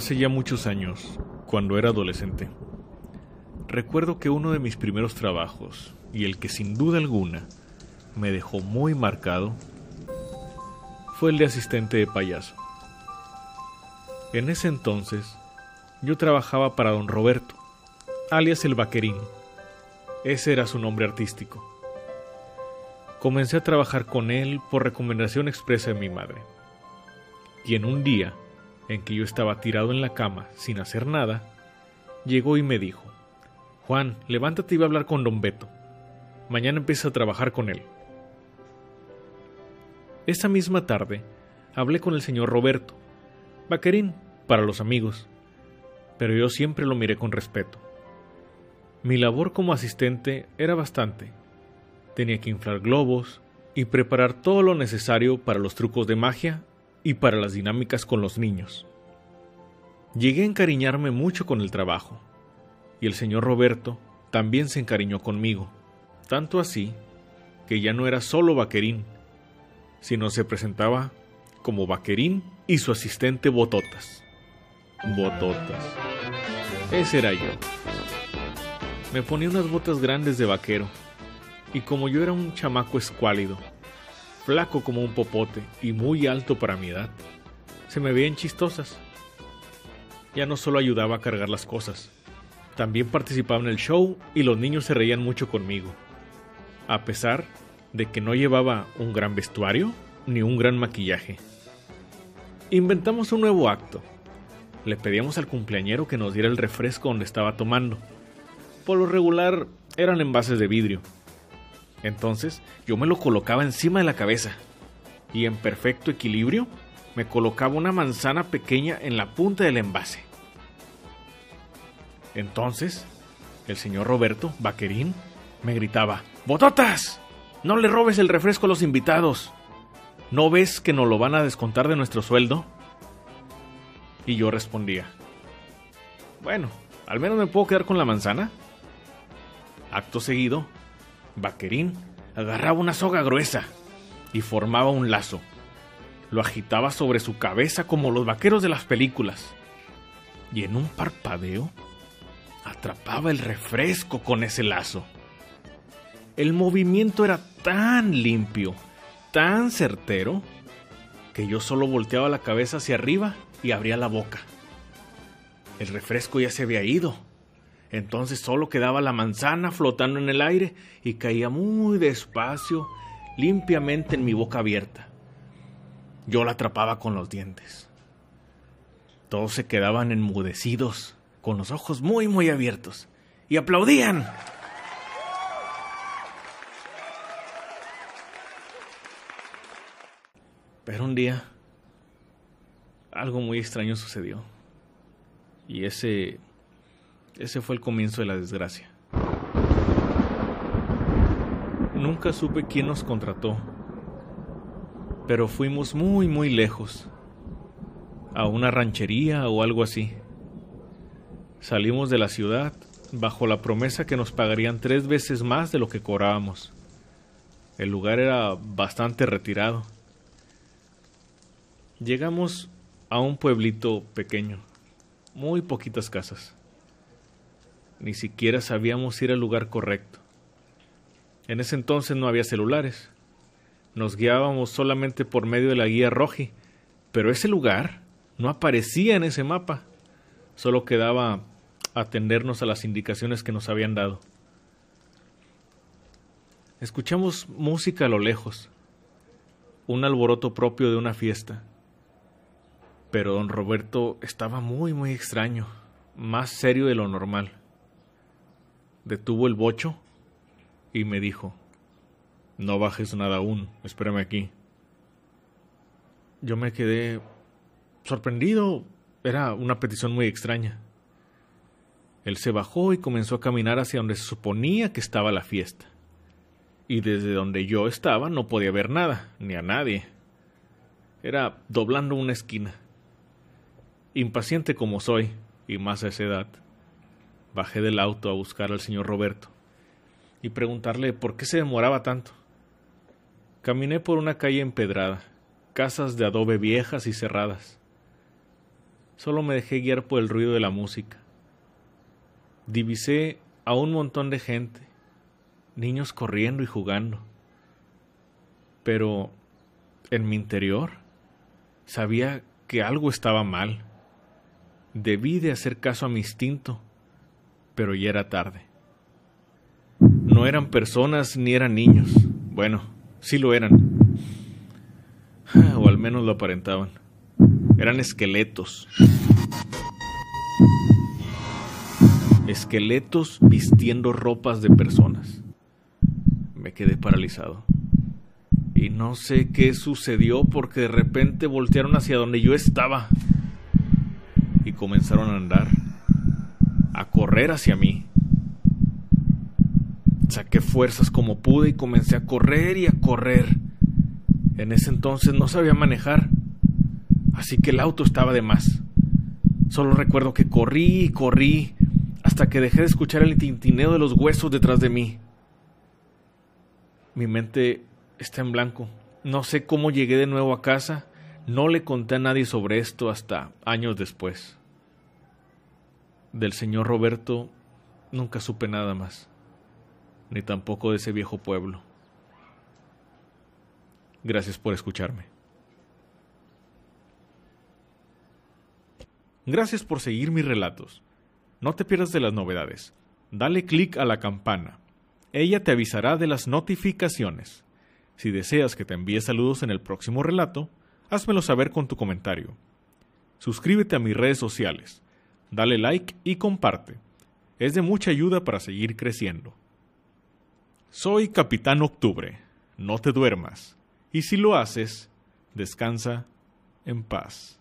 Hace ya muchos años, cuando era adolescente, recuerdo que uno de mis primeros trabajos, y el que sin duda alguna me dejó muy marcado, fue el de asistente de payaso. En ese entonces, yo trabajaba para don Roberto, alias el vaquerín. Ese era su nombre artístico. Comencé a trabajar con él por recomendación expresa de mi madre. Y en un día, en que yo estaba tirado en la cama sin hacer nada, llegó y me dijo, Juan, levántate y va a hablar con don Beto. Mañana empieza a trabajar con él. Esa misma tarde hablé con el señor Roberto, vaquerín para los amigos, pero yo siempre lo miré con respeto. Mi labor como asistente era bastante. Tenía que inflar globos y preparar todo lo necesario para los trucos de magia y para las dinámicas con los niños. Llegué a encariñarme mucho con el trabajo, y el señor Roberto también se encariñó conmigo, tanto así que ya no era solo vaquerín, sino se presentaba como vaquerín y su asistente Bototas. Bototas. Ese era yo. Me ponía unas botas grandes de vaquero, y como yo era un chamaco escuálido, flaco como un popote y muy alto para mi edad, se me veían chistosas. Ya no solo ayudaba a cargar las cosas, también participaba en el show y los niños se reían mucho conmigo, a pesar de que no llevaba un gran vestuario ni un gran maquillaje. Inventamos un nuevo acto. Le pedíamos al cumpleañero que nos diera el refresco donde estaba tomando. Por lo regular eran envases de vidrio, entonces yo me lo colocaba encima de la cabeza y en perfecto equilibrio me colocaba una manzana pequeña en la punta del envase. Entonces, el señor Roberto, vaquerín, me gritaba, ¡Bototas! No le robes el refresco a los invitados. ¿No ves que nos lo van a descontar de nuestro sueldo? Y yo respondía, bueno, al menos me puedo quedar con la manzana. Acto seguido, Vaquerín agarraba una soga gruesa y formaba un lazo. Lo agitaba sobre su cabeza como los vaqueros de las películas. Y en un parpadeo atrapaba el refresco con ese lazo. El movimiento era tan limpio, tan certero, que yo solo volteaba la cabeza hacia arriba y abría la boca. El refresco ya se había ido entonces solo quedaba la manzana flotando en el aire y caía muy despacio, limpiamente en mi boca abierta. Yo la atrapaba con los dientes. Todos se quedaban enmudecidos, con los ojos muy, muy abiertos, y aplaudían. Pero un día, algo muy extraño sucedió. Y ese ese fue el comienzo de la desgracia. Nunca supe quién nos contrató, pero fuimos muy, muy lejos, a una ranchería o algo así. Salimos de la ciudad bajo la promesa que nos pagarían tres veces más de lo que cobrábamos. El lugar era bastante retirado. Llegamos a un pueblito pequeño, muy poquitas casas. Ni siquiera sabíamos ir al lugar correcto. En ese entonces no había celulares. Nos guiábamos solamente por medio de la guía Roji, pero ese lugar no aparecía en ese mapa. Solo quedaba atendernos a las indicaciones que nos habían dado. Escuchamos música a lo lejos, un alboroto propio de una fiesta. Pero don Roberto estaba muy, muy extraño, más serio de lo normal detuvo el bocho y me dijo, no bajes nada aún, espérame aquí. Yo me quedé sorprendido, era una petición muy extraña. Él se bajó y comenzó a caminar hacia donde se suponía que estaba la fiesta. Y desde donde yo estaba no podía ver nada, ni a nadie. Era doblando una esquina. Impaciente como soy, y más a esa edad, Bajé del auto a buscar al señor Roberto y preguntarle por qué se demoraba tanto. Caminé por una calle empedrada, casas de adobe viejas y cerradas. solo me dejé guiar por el ruido de la música. Divisé a un montón de gente, niños corriendo y jugando. Pero en mi interior sabía que algo estaba mal. Debí de hacer caso a mi instinto, pero ya era tarde. No eran personas ni eran niños. Bueno, sí lo eran. O al menos lo aparentaban. Eran esqueletos. Esqueletos vistiendo ropas de personas. Me quedé paralizado. Y no sé qué sucedió porque de repente voltearon hacia donde yo estaba. Y comenzaron a andar. Hacia mí. Saqué fuerzas como pude y comencé a correr y a correr. En ese entonces no sabía manejar, así que el auto estaba de más. Solo recuerdo que corrí y corrí hasta que dejé de escuchar el tintineo de los huesos detrás de mí. Mi mente está en blanco. No sé cómo llegué de nuevo a casa. No le conté a nadie sobre esto hasta años después. Del señor Roberto nunca supe nada más ni tampoco de ese viejo pueblo. Gracias por escucharme. Gracias por seguir mis relatos. No te pierdas de las novedades. Dale clic a la campana. Ella te avisará de las notificaciones. Si deseas que te envíe saludos en el próximo relato, házmelo saber con tu comentario. Suscríbete a mis redes sociales. Dale like y comparte. Es de mucha ayuda para seguir creciendo. Soy Capitán Octubre, no te duermas, y si lo haces, descansa en paz.